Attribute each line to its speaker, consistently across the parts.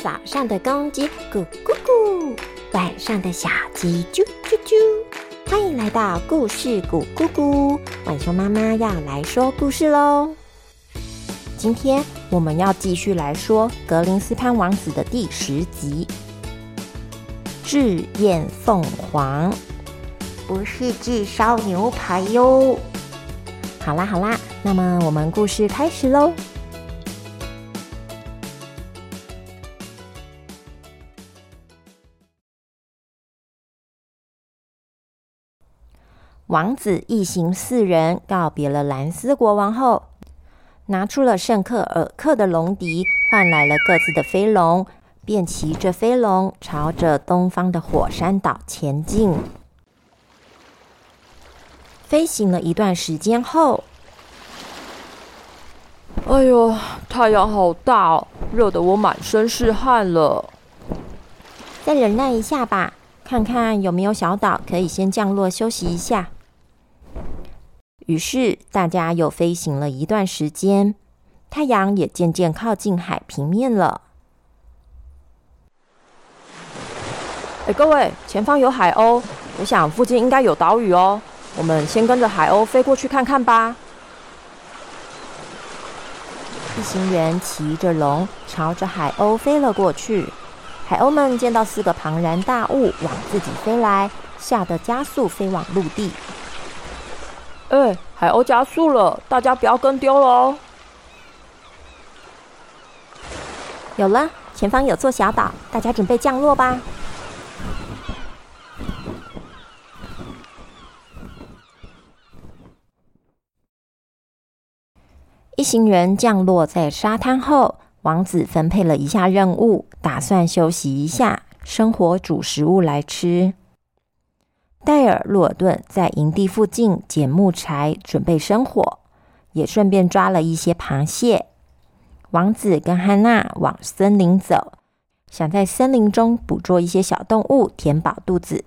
Speaker 1: 早上的公鸡咕咕咕，晚上的小鸡啾啾啾。欢迎来到故事咕咕咕，晚熊妈妈要来说故事喽。今天我们要继续来说格林斯潘王子的第十集《炙焰凤凰》，
Speaker 2: 不是炙烧牛排哟。
Speaker 1: 好啦好啦，那么我们故事开始喽。王子一行四人告别了兰斯国王后，拿出了圣克尔克的龙笛，换来了各自的飞龙，便骑着飞龙朝着东方的火山岛前进。飞行了一段时间后，
Speaker 3: 哎呦，太阳好大哦，热得我满身是汗了。
Speaker 1: 再忍耐一下吧，看看有没有小岛可以先降落休息一下。于是大家又飞行了一段时间，太阳也渐渐靠近海平面了。
Speaker 3: 哎，各位，前方有海鸥，我想附近应该有岛屿哦。我们先跟着海鸥飞过去看看吧。
Speaker 1: 一行人骑着龙朝着海鸥飞了过去，海鸥们见到四个庞然大物往自己飞来，吓得加速飞往陆地。
Speaker 3: 哎，海鸥加速了，大家不要跟丢了哦！
Speaker 1: 有了，前方有座小岛，大家准备降落吧。一行人降落在沙滩后，王子分配了一下任务，打算休息一下，生火煮食物来吃。戴尔·洛尔顿在营地附近捡木柴，准备生火，也顺便抓了一些螃蟹。王子跟汉娜往森林走，想在森林中捕捉一些小动物，填饱肚子。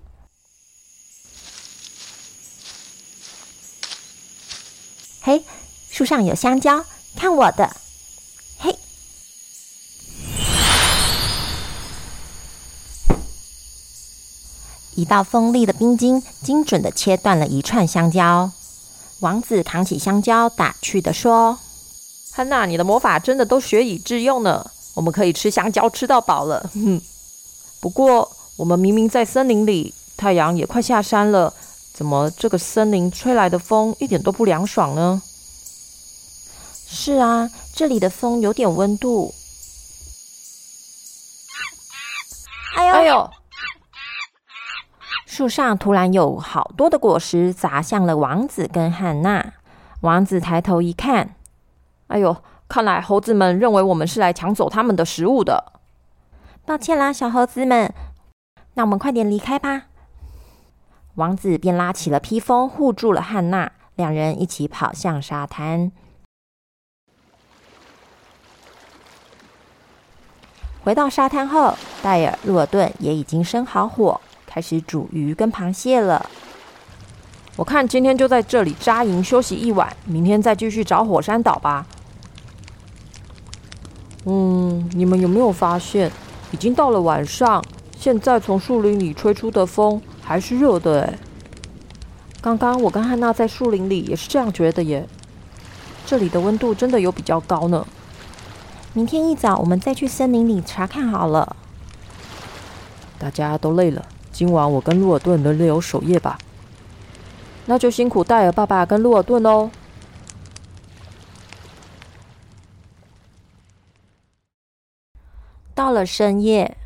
Speaker 1: 嘿，树上有香蕉，看我的！一道锋利的冰晶精准的切断了一串香蕉。王子扛起香蕉，打趣的说：“
Speaker 3: 汉娜，你的魔法真的都学以致用呢，我们可以吃香蕉吃到饱了。”哼，不过我们明明在森林里，太阳也快下山了，怎么这个森林吹来的风一点都不凉爽呢？
Speaker 1: 是啊，这里的风有点温度。
Speaker 3: 哎呦！
Speaker 1: 树上突然有好多的果实砸向了王子跟汉娜。王子抬头一看，
Speaker 3: 哎呦，看来猴子们认为我们是来抢走他们的食物的。
Speaker 1: 抱歉啦，小猴子们，那我们快点离开吧。王子便拉起了披风护住了汉娜，两人一起跑向沙滩。回到沙滩后，戴尔·洛顿也已经生好火。开始煮鱼跟螃蟹了。
Speaker 3: 我看今天就在这里扎营休息一晚，明天再继续找火山岛吧。嗯，你们有没有发现，已经到了晚上，现在从树林里吹出的风还是热的？哎，刚刚我跟汉娜在树林里也是这样觉得耶。这里的温度真的有比较高呢。
Speaker 1: 明天一早我们再去森林里查看好了。
Speaker 3: 大家都累了。今晚我跟洛尔顿轮流守夜吧。那就辛苦戴尔爸爸跟洛尔顿喽。
Speaker 1: 到了深夜，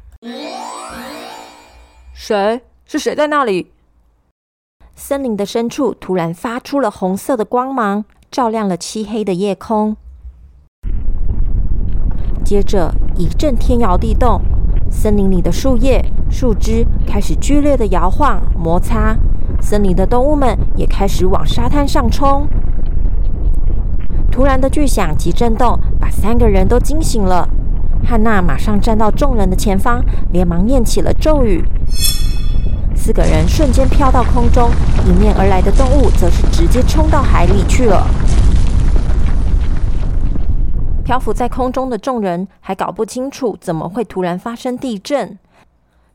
Speaker 3: 谁？是谁在那里？
Speaker 1: 森林的深处突然发出了红色的光芒，照亮了漆黑的夜空。接着一阵天摇地动。森林里的树叶、树枝开始剧烈的摇晃、摩擦，森林的动物们也开始往沙滩上冲。突然的巨响及震动把三个人都惊醒了。汉娜马上站到众人的前方，连忙念起了咒语。四个人瞬间飘到空中，迎面而来的动物则是直接冲到海里去了。漂浮在空中的众人还搞不清楚怎么会突然发生地震。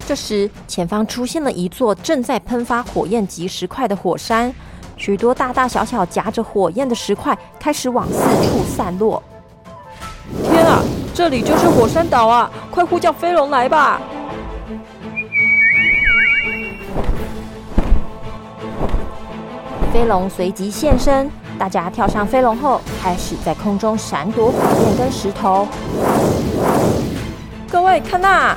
Speaker 1: 这时，前方出现了一座正在喷发火焰及石块的火山，许多大大小小夹着火焰的石块开始往四处散落。
Speaker 3: 天啊，这里就是火山岛啊！快呼叫飞龙来吧！
Speaker 1: 飞龙随即现身。大家跳上飞龙后，开始在空中闪躲火焰跟石头。
Speaker 3: 各位看那，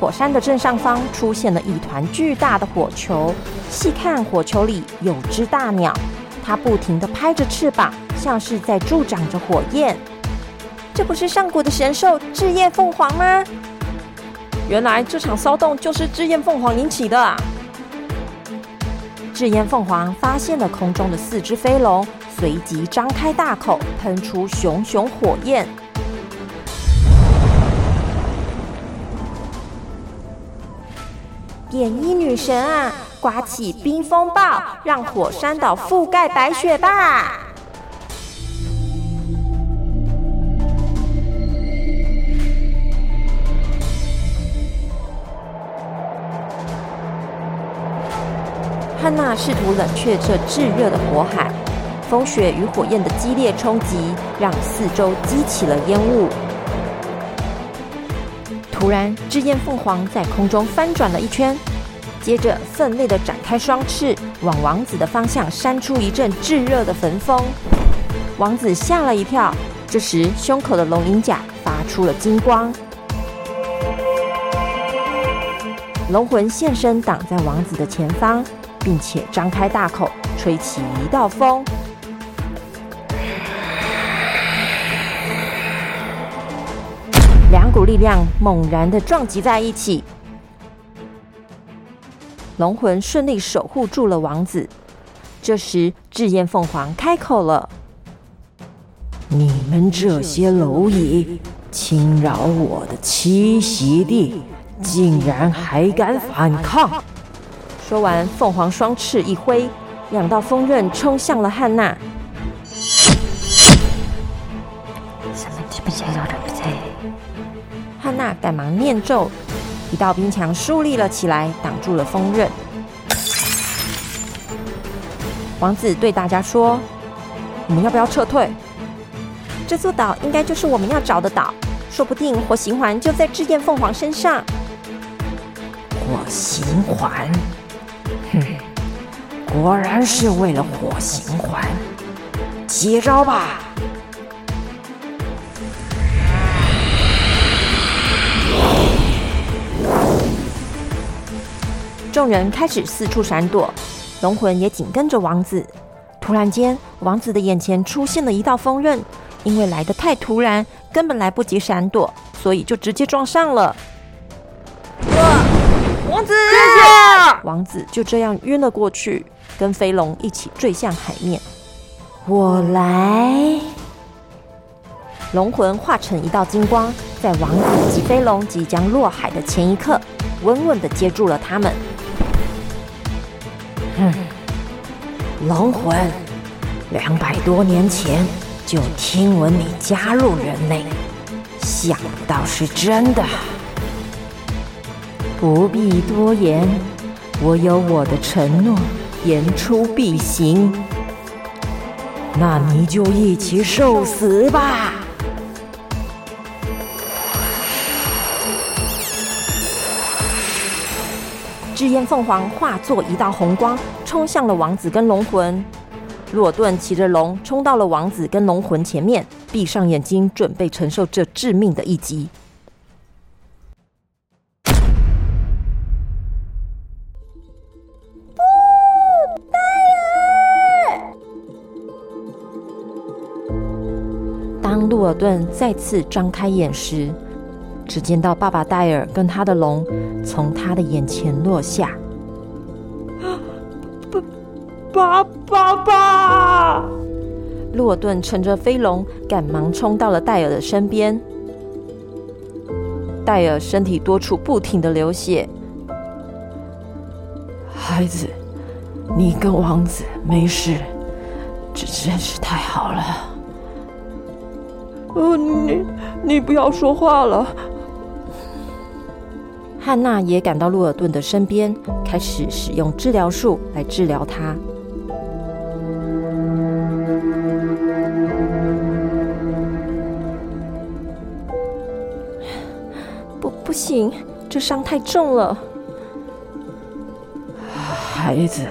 Speaker 1: 火山的正上方出现了一团巨大的火球。细看火球里有只大鸟，它不停的拍着翅膀，像是在助长着火焰。这不是上古的神兽炙焰凤凰吗？
Speaker 3: 原来这场骚动就是炙焰凤凰引起的啊！
Speaker 1: 赤焰凤凰发现了空中的四只飞龙，随即张开大口，喷出熊熊火焰。点一女神啊，刮起冰风暴，让火山岛覆盖白雪吧！汉娜试图冷却这炙热的火海，风雪与火焰的激烈冲击让四周激起了烟雾。突然，炙焰凤凰在空中翻转了一圈，接着奋力的展开双翅，往王子的方向扇出一阵炙热的焚风。王子吓了一跳，这时胸口的龙鳞甲发出了金光，龙魂现身挡在王子的前方。并且张开大口，吹起一道风，两股力量猛然的撞击在一起，龙魂顺利守护住了王子。这时，炙焰凤凰开口了：“
Speaker 4: 你们这些蝼蚁，侵扰我的栖息地，竟然还敢反抗！”
Speaker 1: 说完，凤凰双翅一挥，两道锋刃冲向了汉娜。汉娜赶忙念咒，一道冰墙竖立了起来，挡住了锋刃。王子对大家说：“我们要不要撤退？这座岛应该就是我们要找的岛，说不定火形环就在炙焰凤凰身上。”
Speaker 4: 火形环。果然是为了火形环，接招吧！
Speaker 1: 众人开始四处闪躲，龙魂也紧跟着王子。突然间，王子的眼前出现了一道锋刃，因为来得太突然，根本来不及闪躲，所以就直接撞上了。
Speaker 3: 王子，
Speaker 1: 王子就这样晕了过去，跟飞龙一起坠向海面。
Speaker 2: 我来，
Speaker 1: 龙魂化成一道金光，在王子及飞龙即将落海的前一刻，稳稳的接住了他们。
Speaker 4: 哼，龙魂，两百多年前就听闻你加入人类，想不到是真的。不必多言，我有我的承诺，言出必行。那你就一起受死吧！
Speaker 1: 炙焰凤凰化作一道红光，冲向了王子跟龙魂。洛顿骑着龙冲到了王子跟龙魂前面，闭上眼睛，准备承受这致命的一击。尔顿再次张开眼时，只见到爸爸戴尔跟他的龙从他的眼前落下。
Speaker 3: 爸，爸，爸爸！
Speaker 1: 路尔顿乘着飞龙，赶忙冲到了戴尔的身边。戴尔身体多处不停的流血。
Speaker 4: 孩子，你跟王子没事，这真是太好了。
Speaker 3: 呃，你你不要说话了。
Speaker 1: 汉娜也赶到洛尔顿的身边，开始使用治疗术来治疗他。不，不行，这伤太重了。
Speaker 4: 孩子，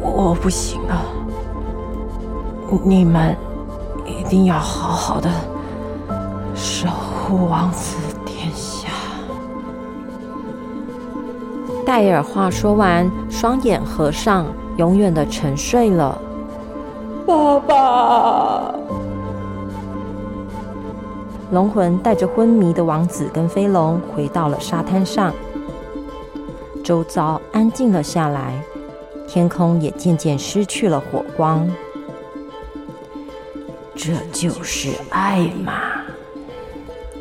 Speaker 4: 我我不行了，你们一定要好好的守护王子殿下。
Speaker 1: 戴尔话说完，双眼合上，永远的沉睡了。
Speaker 3: 爸爸，
Speaker 1: 龙魂带着昏迷的王子跟飞龙回到了沙滩上，周遭安静了下来，天空也渐渐失去了火光。
Speaker 4: 这就是爱嘛，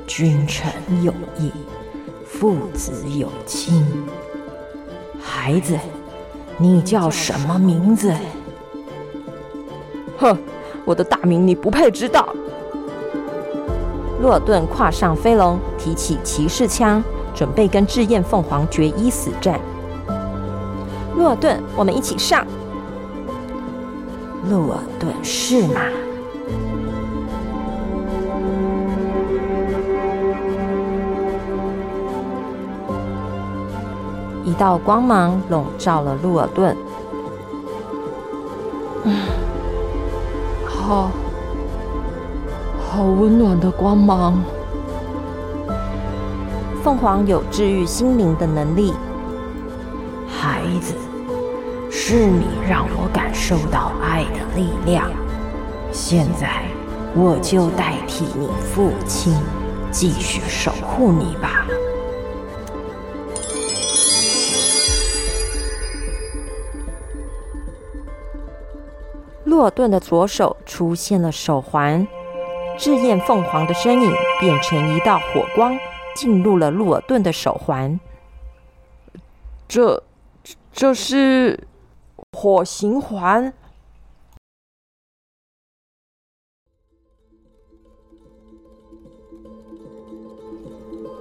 Speaker 4: 君臣有义，父子有亲。孩子，你叫什么名字？
Speaker 3: 哼，我的大名你不配知道。
Speaker 1: 洛尔顿跨上飞龙，提起骑士枪，准备跟赤焰凤凰决一死战。洛尔顿，我们一起上。
Speaker 4: 洛尔顿是吗？
Speaker 1: 道光芒笼罩了鹿尔顿。
Speaker 3: 嗯，好，好温暖的光芒。
Speaker 1: 凤凰有治愈心灵的能力。
Speaker 4: 孩子，是你让我感受到爱的力量。现在，我就代替你父亲，继续守护你吧。
Speaker 1: 洛尔顿的左手出现了手环，炙焰凤凰的身影变成一道火光，进入了洛尔顿的手环。
Speaker 3: 这，这是火形环。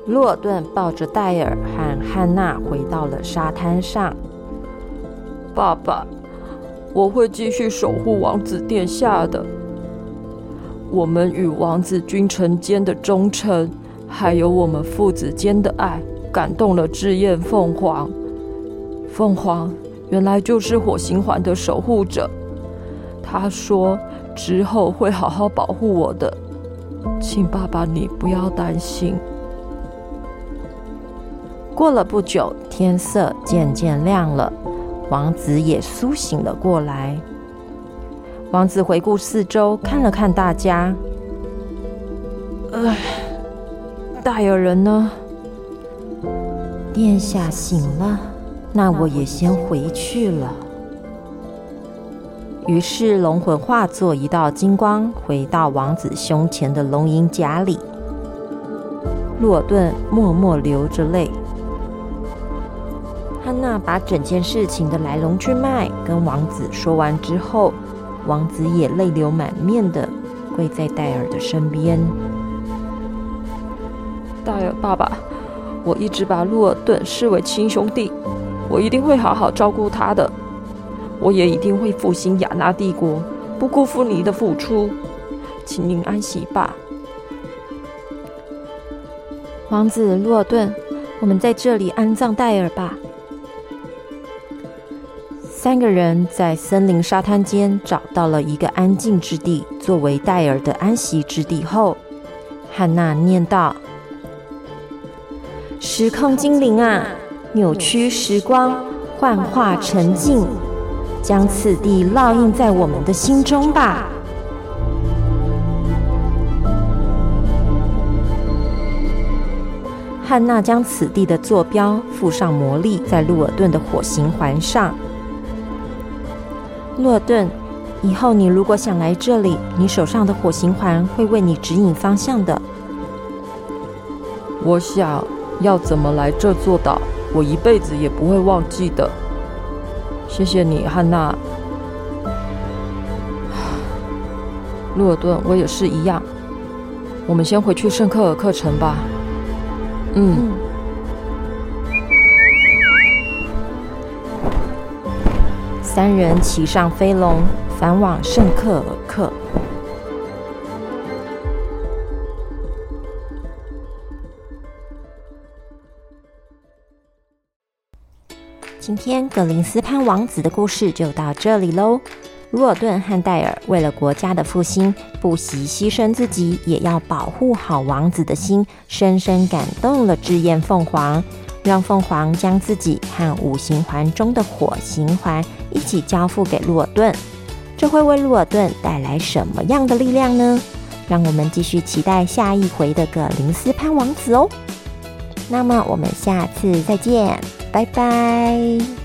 Speaker 1: 洛顿抱着戴尔和汉娜回到了沙滩上。
Speaker 3: 爸爸。我会继续守护王子殿下的。我们与王子君臣间的忠诚，还有我们父子间的爱，感动了炙焰凤凰。凤凰原来就是火星环的守护者。他说之后会好好保护我的，请爸爸你不要担心。
Speaker 1: 过了不久，天色渐渐亮了。王子也苏醒了过来。王子回顾四周，看了看大家。
Speaker 3: 唉，大有人呢？
Speaker 1: 殿下醒了，那我也先回去了。于是龙魂化作一道金光，回到王子胸前的龙吟甲里。洛顿默默流着泪。汉娜把整件事情的来龙去脉跟王子说完之后，王子也泪流满面的跪在戴尔的身边。
Speaker 3: 戴尔爸爸，我一直把洛尔顿视为亲兄弟，我一定会好好照顾他的，我也一定会复兴亚纳帝国，不辜负你的付出，请您安息吧。
Speaker 1: 王子洛尔顿，我们在这里安葬戴尔吧。三个人在森林沙滩间找到了一个安静之地，作为戴尔的安息之地后，汉娜念道：“时空精灵啊，扭曲时光，幻化沉静，将此地烙印在我们的心中吧。”汉娜将此地的坐标附上魔力，在路尔顿的火形环上。洛顿，以后你如果想来这里，你手上的火星环会为你指引方向的。
Speaker 3: 我想要怎么来这座岛，我一辈子也不会忘记的。谢谢你，汉娜。诺尔顿，我也是一样。我们先回去圣克尔克城吧。嗯。
Speaker 1: 三人骑上飞龙，返往圣克尔克。今天格林斯潘王子的故事就到这里喽。鲁尔顿和戴尔为了国家的复兴，不惜牺牲自己，也要保护好王子的心，深深感动了智焰凤凰，让凤凰将自己和五行环中的火形环一起交付给鹿尔顿。这会为鹿尔顿带来什么样的力量呢？让我们继续期待下一回的格林斯潘王子哦。那么我们下次再见。拜拜。